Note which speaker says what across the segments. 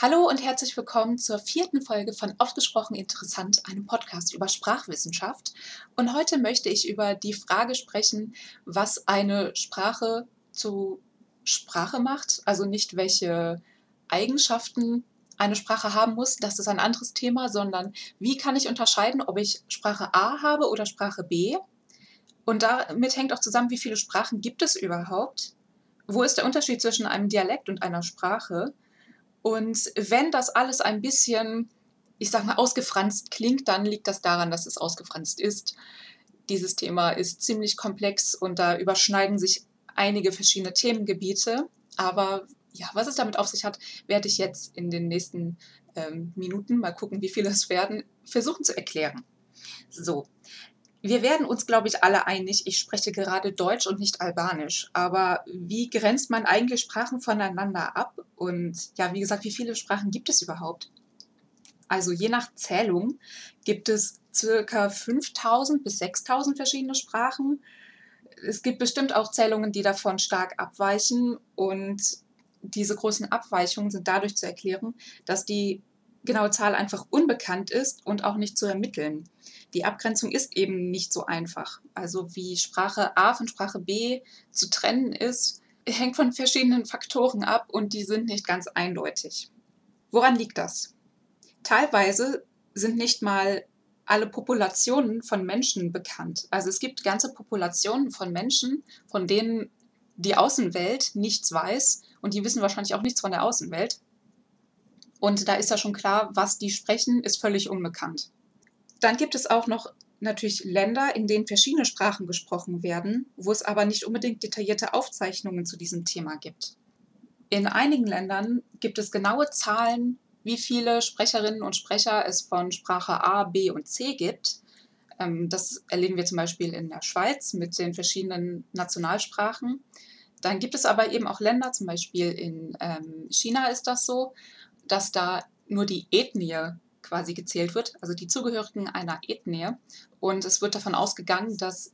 Speaker 1: Hallo und herzlich willkommen zur vierten Folge von Aufgesprochen Interessant, einem Podcast über Sprachwissenschaft. Und heute möchte ich über die Frage sprechen, was eine Sprache zu Sprache macht. Also nicht welche Eigenschaften eine Sprache haben muss, das ist ein anderes Thema, sondern wie kann ich unterscheiden, ob ich Sprache A habe oder Sprache B. Und damit hängt auch zusammen, wie viele Sprachen gibt es überhaupt? Wo ist der Unterschied zwischen einem Dialekt und einer Sprache? Und wenn das alles ein bisschen, ich sag mal, ausgefranst klingt, dann liegt das daran, dass es ausgefranst ist. Dieses Thema ist ziemlich komplex und da überschneiden sich einige verschiedene Themengebiete. Aber ja, was es damit auf sich hat, werde ich jetzt in den nächsten ähm, Minuten, mal gucken, wie viele es werden, versuchen zu erklären. So, wir werden uns, glaube ich, alle einig, ich spreche gerade Deutsch und nicht Albanisch. Aber wie grenzt man eigentlich Sprachen voneinander ab? Und ja, wie gesagt, wie viele Sprachen gibt es überhaupt? Also je nach Zählung gibt es circa 5000 bis 6000 verschiedene Sprachen. Es gibt bestimmt auch Zählungen, die davon stark abweichen. Und diese großen Abweichungen sind dadurch zu erklären, dass die genaue Zahl einfach unbekannt ist und auch nicht zu ermitteln. Die Abgrenzung ist eben nicht so einfach. Also wie Sprache A von Sprache B zu trennen ist, hängt von verschiedenen Faktoren ab und die sind nicht ganz eindeutig. Woran liegt das? Teilweise sind nicht mal alle Populationen von Menschen bekannt. Also es gibt ganze Populationen von Menschen, von denen die Außenwelt nichts weiß und die wissen wahrscheinlich auch nichts von der Außenwelt. Und da ist ja schon klar, was die sprechen, ist völlig unbekannt. Dann gibt es auch noch natürlich Länder, in denen verschiedene Sprachen gesprochen werden, wo es aber nicht unbedingt detaillierte Aufzeichnungen zu diesem Thema gibt. In einigen Ländern gibt es genaue Zahlen, wie viele Sprecherinnen und Sprecher es von Sprache A, B und C gibt. Ähm, das erleben wir zum Beispiel in der Schweiz mit den verschiedenen Nationalsprachen. Dann gibt es aber eben auch Länder, zum Beispiel in ähm, China ist das so, dass da nur die Ethnie quasi gezählt wird, also die Zugehörigen einer Ethnie. Und es wird davon ausgegangen, dass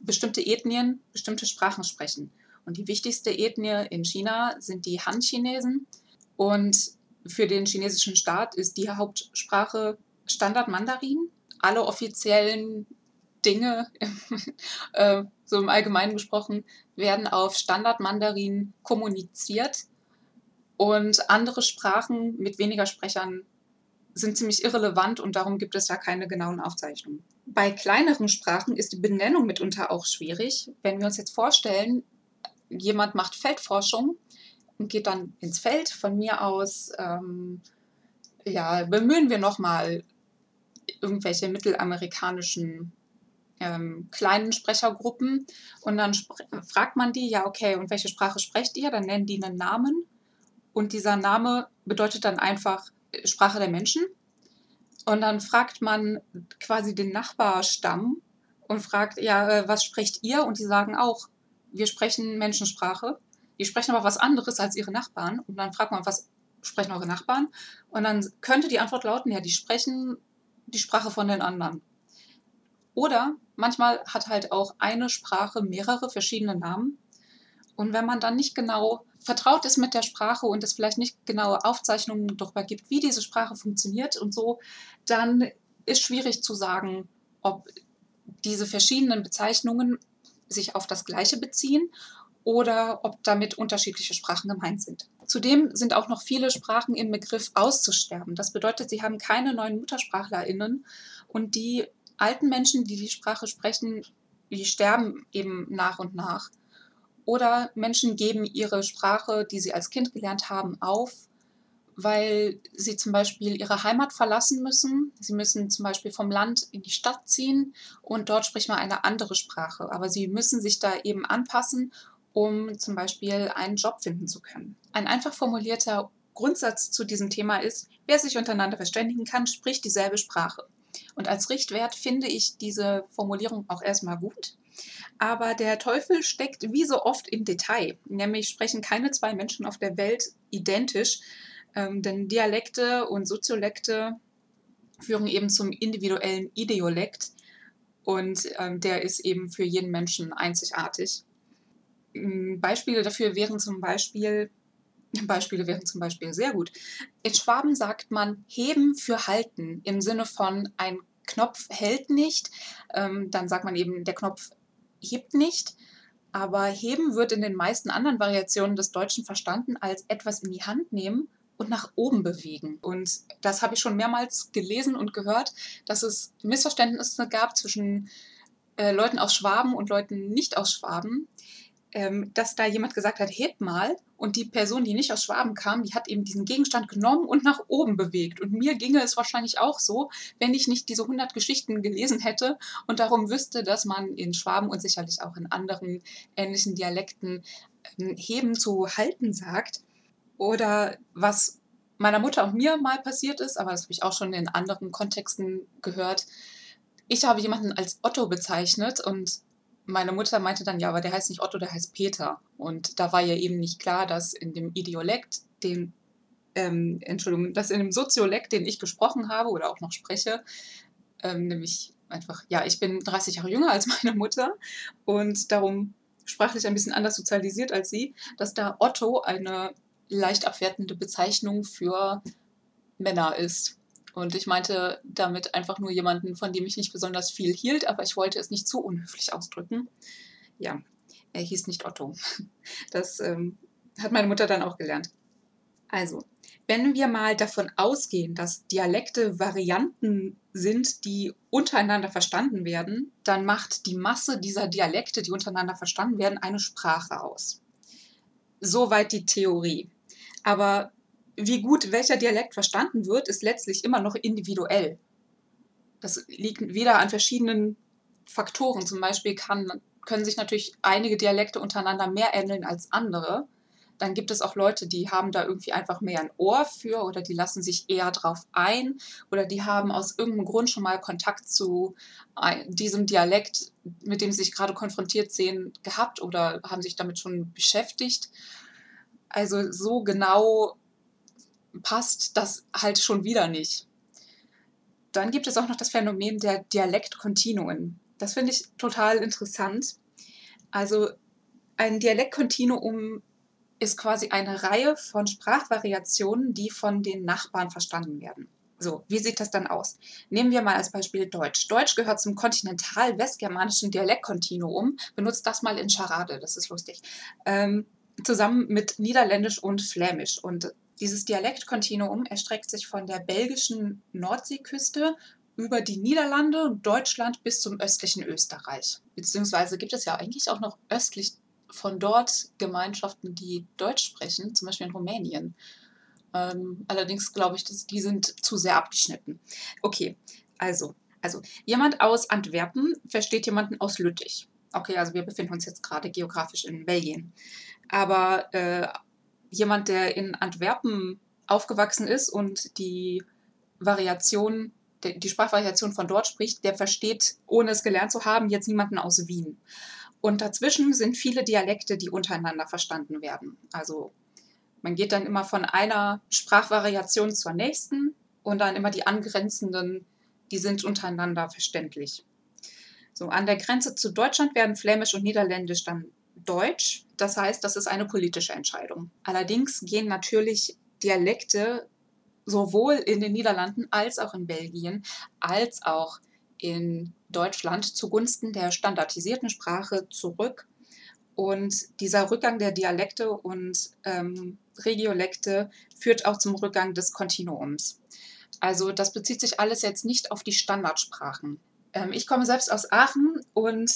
Speaker 1: bestimmte Ethnien bestimmte Sprachen sprechen. Und die wichtigste Ethnie in China sind die Han-Chinesen. Und für den chinesischen Staat ist die Hauptsprache Standard-Mandarin. Alle offiziellen Dinge, äh, so im Allgemeinen gesprochen, werden auf Standard-Mandarin kommuniziert. Und andere Sprachen mit weniger Sprechern sind ziemlich irrelevant und darum gibt es ja keine genauen Aufzeichnungen. Bei kleineren Sprachen ist die Benennung mitunter auch schwierig. Wenn wir uns jetzt vorstellen, jemand macht Feldforschung und geht dann ins Feld, von mir aus, ähm, ja, bemühen wir nochmal irgendwelche mittelamerikanischen ähm, kleinen Sprechergruppen und dann fragt man die, ja, okay, und welche Sprache sprecht ihr? Dann nennen die einen Namen und dieser Name bedeutet dann einfach Sprache der Menschen. Und dann fragt man quasi den Nachbarstamm und fragt, ja, äh, was sprecht ihr? Und die sagen auch, wir sprechen Menschensprache. Die sprechen aber was anderes als ihre Nachbarn. Und dann fragt man, was sprechen eure Nachbarn? Und dann könnte die Antwort lauten, ja, die sprechen die Sprache von den anderen. Oder manchmal hat halt auch eine Sprache mehrere verschiedene Namen. Und wenn man dann nicht genau vertraut ist mit der Sprache und es vielleicht nicht genaue Aufzeichnungen darüber gibt, wie diese Sprache funktioniert und so, dann ist schwierig zu sagen, ob diese verschiedenen Bezeichnungen sich auf das Gleiche beziehen oder ob damit unterschiedliche Sprachen gemeint sind. Zudem sind auch noch viele Sprachen im Begriff auszusterben. Das bedeutet, sie haben keine neuen Muttersprachlerinnen und die alten Menschen, die die Sprache sprechen, die sterben eben nach und nach. Oder Menschen geben ihre Sprache, die sie als Kind gelernt haben, auf, weil sie zum Beispiel ihre Heimat verlassen müssen. Sie müssen zum Beispiel vom Land in die Stadt ziehen und dort spricht man eine andere Sprache. Aber sie müssen sich da eben anpassen, um zum Beispiel einen Job finden zu können. Ein einfach formulierter Grundsatz zu diesem Thema ist, wer sich untereinander verständigen kann, spricht dieselbe Sprache. Und als Richtwert finde ich diese Formulierung auch erstmal gut. Aber der Teufel steckt wie so oft im Detail. Nämlich sprechen keine zwei Menschen auf der Welt identisch, ähm, denn Dialekte und Soziolekte führen eben zum individuellen Ideolekt und ähm, der ist eben für jeden Menschen einzigartig. Beispiele dafür wären zum Beispiel, Beispiele wären zum Beispiel sehr gut. In Schwaben sagt man heben für halten im Sinne von ein Knopf hält nicht. Ähm, dann sagt man eben, der Knopf hebt nicht. Aber heben wird in den meisten anderen Variationen des Deutschen verstanden als etwas in die Hand nehmen und nach oben bewegen. Und das habe ich schon mehrmals gelesen und gehört, dass es Missverständnisse gab zwischen äh, Leuten aus Schwaben und Leuten nicht aus Schwaben, ähm, dass da jemand gesagt hat, heb mal. Und die Person, die nicht aus Schwaben kam, die hat eben diesen Gegenstand genommen und nach oben bewegt. Und mir ginge es wahrscheinlich auch so, wenn ich nicht diese 100 Geschichten gelesen hätte und darum wüsste, dass man in Schwaben und sicherlich auch in anderen ähnlichen Dialekten ähm, heben zu halten sagt. Oder was meiner Mutter und mir mal passiert ist, aber das habe ich auch schon in anderen Kontexten gehört. Ich habe jemanden als Otto bezeichnet und meine Mutter meinte dann, ja, aber der heißt nicht Otto, der heißt Peter. Und da war ja eben nicht klar, dass in dem Idiolekt, den, ähm, Entschuldigung, dass in dem Soziolekt, den ich gesprochen habe oder auch noch spreche, ähm, nämlich einfach, ja, ich bin 30 Jahre jünger als meine Mutter und darum sprachlich ein bisschen anders sozialisiert als sie, dass da Otto eine leicht abwertende Bezeichnung für Männer ist. Und ich meinte damit einfach nur jemanden, von dem ich nicht besonders viel hielt, aber ich wollte es nicht zu unhöflich ausdrücken. Ja, er hieß nicht Otto. Das ähm, hat meine Mutter dann auch gelernt. Also, wenn wir mal davon ausgehen, dass Dialekte Varianten sind, die untereinander verstanden werden, dann macht die Masse dieser Dialekte, die untereinander verstanden werden, eine Sprache aus. Soweit die Theorie. Aber wie gut welcher Dialekt verstanden wird, ist letztlich immer noch individuell. Das liegt wieder an verschiedenen Faktoren. Zum Beispiel kann, können sich natürlich einige Dialekte untereinander mehr ähneln als andere. Dann gibt es auch Leute, die haben da irgendwie einfach mehr ein Ohr für oder die lassen sich eher drauf ein oder die haben aus irgendeinem Grund schon mal Kontakt zu diesem Dialekt, mit dem sie sich gerade konfrontiert sehen, gehabt oder haben sich damit schon beschäftigt. Also so genau passt das halt schon wieder nicht. Dann gibt es auch noch das Phänomen der Dialektkontinuen. Das finde ich total interessant. Also ein Dialektkontinuum ist quasi eine Reihe von Sprachvariationen, die von den Nachbarn verstanden werden. So, wie sieht das dann aus? Nehmen wir mal als Beispiel Deutsch. Deutsch gehört zum kontinental-westgermanischen Dialektkontinuum. Benutzt das mal in Charade, das ist lustig. Ähm, zusammen mit Niederländisch und Flämisch. Und dieses Dialektkontinuum erstreckt sich von der belgischen Nordseeküste über die Niederlande und Deutschland bis zum östlichen Österreich. Beziehungsweise gibt es ja eigentlich auch noch östlich von dort Gemeinschaften, die Deutsch sprechen, zum Beispiel in Rumänien. Ähm, allerdings glaube ich, dass die sind zu sehr abgeschnitten. Okay, also, also jemand aus Antwerpen versteht jemanden aus Lüttich. Okay, also wir befinden uns jetzt gerade geografisch in Belgien. Aber äh, jemand, der in Antwerpen aufgewachsen ist und die Variation, die Sprachvariation von dort spricht, der versteht, ohne es gelernt zu haben, jetzt niemanden aus Wien. Und dazwischen sind viele Dialekte, die untereinander verstanden werden. Also man geht dann immer von einer Sprachvariation zur nächsten und dann immer die angrenzenden, die sind untereinander verständlich. So, an der Grenze zu Deutschland werden Flämisch und Niederländisch dann Deutsch. Das heißt, das ist eine politische Entscheidung. Allerdings gehen natürlich Dialekte sowohl in den Niederlanden als auch in Belgien als auch in Deutschland zugunsten der standardisierten Sprache zurück. Und dieser Rückgang der Dialekte und ähm, Regiolekte führt auch zum Rückgang des Kontinuums. Also das bezieht sich alles jetzt nicht auf die Standardsprachen. Ähm, ich komme selbst aus Aachen und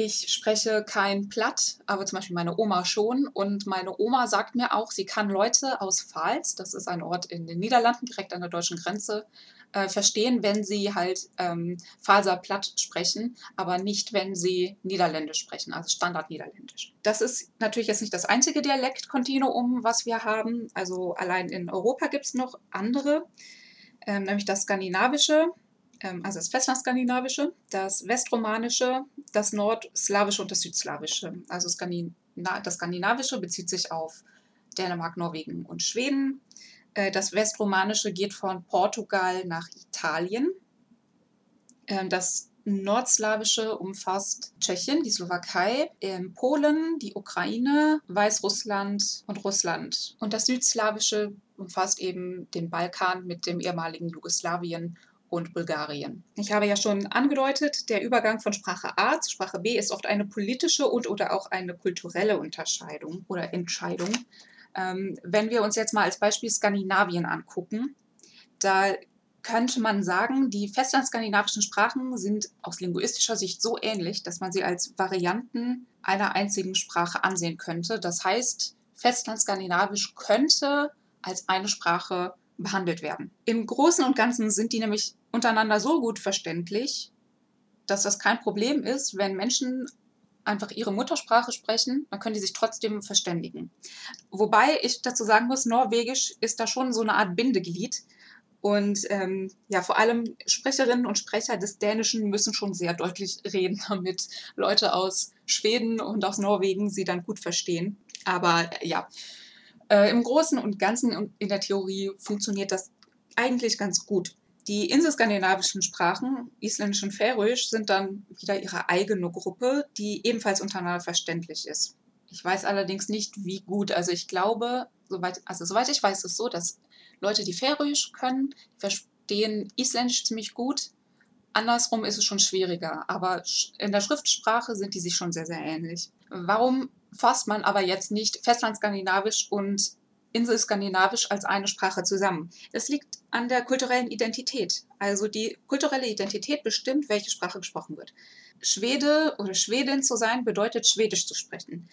Speaker 1: ich spreche kein Platt, aber zum Beispiel meine Oma schon. Und meine Oma sagt mir auch, sie kann Leute aus Pfalz, das ist ein Ort in den Niederlanden, direkt an der deutschen Grenze, äh, verstehen, wenn sie halt ähm, Pfalzer Platt sprechen, aber nicht, wenn sie Niederländisch sprechen, also Standard-Niederländisch. Das ist natürlich jetzt nicht das einzige Dialektkontinuum, was wir haben. Also allein in Europa gibt es noch andere, ähm, nämlich das Skandinavische, also das Festlandskandinavische, das Westromanische, das Nordslawische und das Südslawische. Also das Skandinavische bezieht sich auf Dänemark, Norwegen und Schweden. Äh, das Westromanische geht von Portugal nach Italien. Ähm, das Nordslawische umfasst Tschechien, die Slowakei, ähm, Polen, die Ukraine, Weißrussland und Russland. Und das Südslawische umfasst eben den Balkan mit dem ehemaligen Jugoslawien und Bulgarien. Ich habe ja schon angedeutet, der Übergang von Sprache A zu Sprache B ist oft eine politische und oder auch eine kulturelle Unterscheidung oder Entscheidung. Ähm, wenn wir uns jetzt mal als Beispiel Skandinavien angucken, da könnte man sagen, die festlandskandinavischen Sprachen sind aus linguistischer Sicht so ähnlich, dass man sie als Varianten einer einzigen Sprache ansehen könnte. Das heißt, Festlandskandinavisch könnte als eine Sprache behandelt werden. Im Großen und Ganzen sind die nämlich untereinander so gut verständlich, dass das kein Problem ist, wenn Menschen einfach ihre Muttersprache sprechen, dann können die sich trotzdem verständigen. Wobei ich dazu sagen muss, Norwegisch ist da schon so eine Art Bindeglied. Und ähm, ja, vor allem Sprecherinnen und Sprecher des Dänischen müssen schon sehr deutlich reden, damit Leute aus Schweden und aus Norwegen sie dann gut verstehen. Aber äh, ja, äh, im Großen und Ganzen und in der Theorie funktioniert das eigentlich ganz gut. Die inselskandinavischen Sprachen, Isländisch und Färöisch, sind dann wieder ihre eigene Gruppe, die ebenfalls untereinander verständlich ist. Ich weiß allerdings nicht, wie gut. Also ich glaube, soweit, also soweit ich weiß, ist es so, dass Leute, die Färöisch können, verstehen Isländisch ziemlich gut. Andersrum ist es schon schwieriger, aber in der Schriftsprache sind die sich schon sehr, sehr ähnlich. Warum fasst man aber jetzt nicht Festlandskandinavisch und Inselskandinavisch als eine Sprache zusammen? Das liegt an der kulturellen Identität. Also die kulturelle Identität bestimmt, welche Sprache gesprochen wird. Schwede oder Schwedin zu sein bedeutet Schwedisch zu sprechen.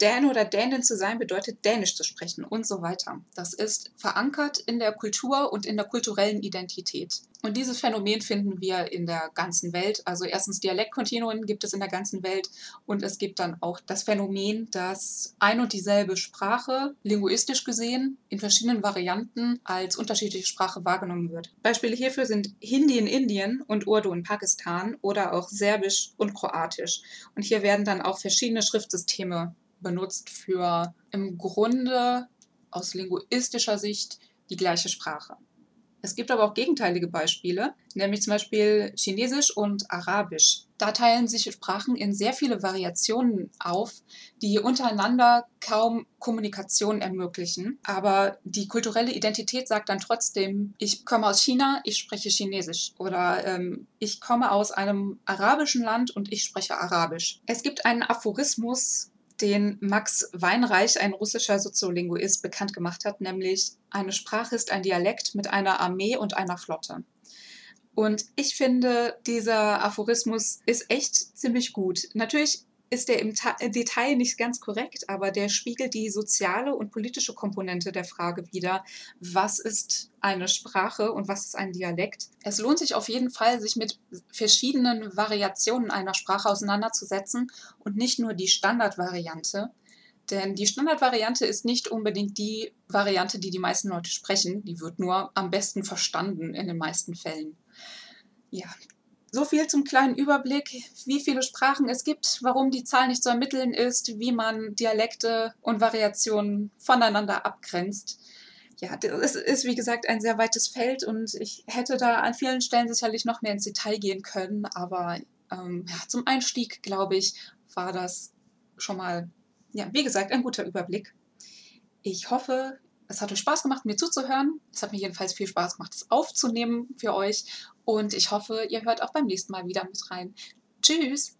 Speaker 1: Däne oder Dänin zu sein bedeutet Dänisch zu sprechen und so weiter. Das ist verankert in der Kultur und in der kulturellen Identität. Und dieses Phänomen finden wir in der ganzen Welt. Also erstens Dialektkontinuen gibt es in der ganzen Welt und es gibt dann auch das Phänomen, dass ein und dieselbe Sprache linguistisch gesehen in verschiedenen Varianten als unterschiedliche Sprache wahrgenommen wird. Beispiele hierfür sind Hindi in Indien und Urdu in Pakistan oder auch Serbisch und Kroatisch. Und hier werden dann auch verschiedene Schriftsysteme benutzt für im Grunde aus linguistischer Sicht die gleiche Sprache. Es gibt aber auch gegenteilige Beispiele, nämlich zum Beispiel Chinesisch und Arabisch. Da teilen sich Sprachen in sehr viele Variationen auf, die untereinander kaum Kommunikation ermöglichen. Aber die kulturelle Identität sagt dann trotzdem, ich komme aus China, ich spreche Chinesisch. Oder ähm, ich komme aus einem arabischen Land und ich spreche Arabisch. Es gibt einen Aphorismus, den Max Weinreich, ein russischer Soziolinguist, bekannt gemacht hat, nämlich eine Sprache ist ein Dialekt mit einer Armee und einer Flotte. Und ich finde, dieser Aphorismus ist echt ziemlich gut. Natürlich ist der im Detail nicht ganz korrekt, aber der spiegelt die soziale und politische Komponente der Frage wider, was ist eine Sprache und was ist ein Dialekt. Es lohnt sich auf jeden Fall, sich mit verschiedenen Variationen einer Sprache auseinanderzusetzen und nicht nur die Standardvariante. Denn die Standardvariante ist nicht unbedingt die Variante, die die meisten Leute sprechen. Die wird nur am besten verstanden in den meisten Fällen. Ja, so viel zum kleinen Überblick, wie viele Sprachen es gibt, warum die Zahl nicht zu ermitteln ist, wie man Dialekte und Variationen voneinander abgrenzt. Ja, es ist wie gesagt ein sehr weites Feld und ich hätte da an vielen Stellen sicherlich noch mehr ins Detail gehen können, aber ähm, ja, zum Einstieg, glaube ich, war das schon mal, ja, wie gesagt, ein guter Überblick. Ich hoffe, es hat euch Spaß gemacht, mir zuzuhören. Es hat mir jedenfalls viel Spaß gemacht, es aufzunehmen für euch. Und ich hoffe, ihr hört auch beim nächsten Mal wieder mit rein. Tschüss!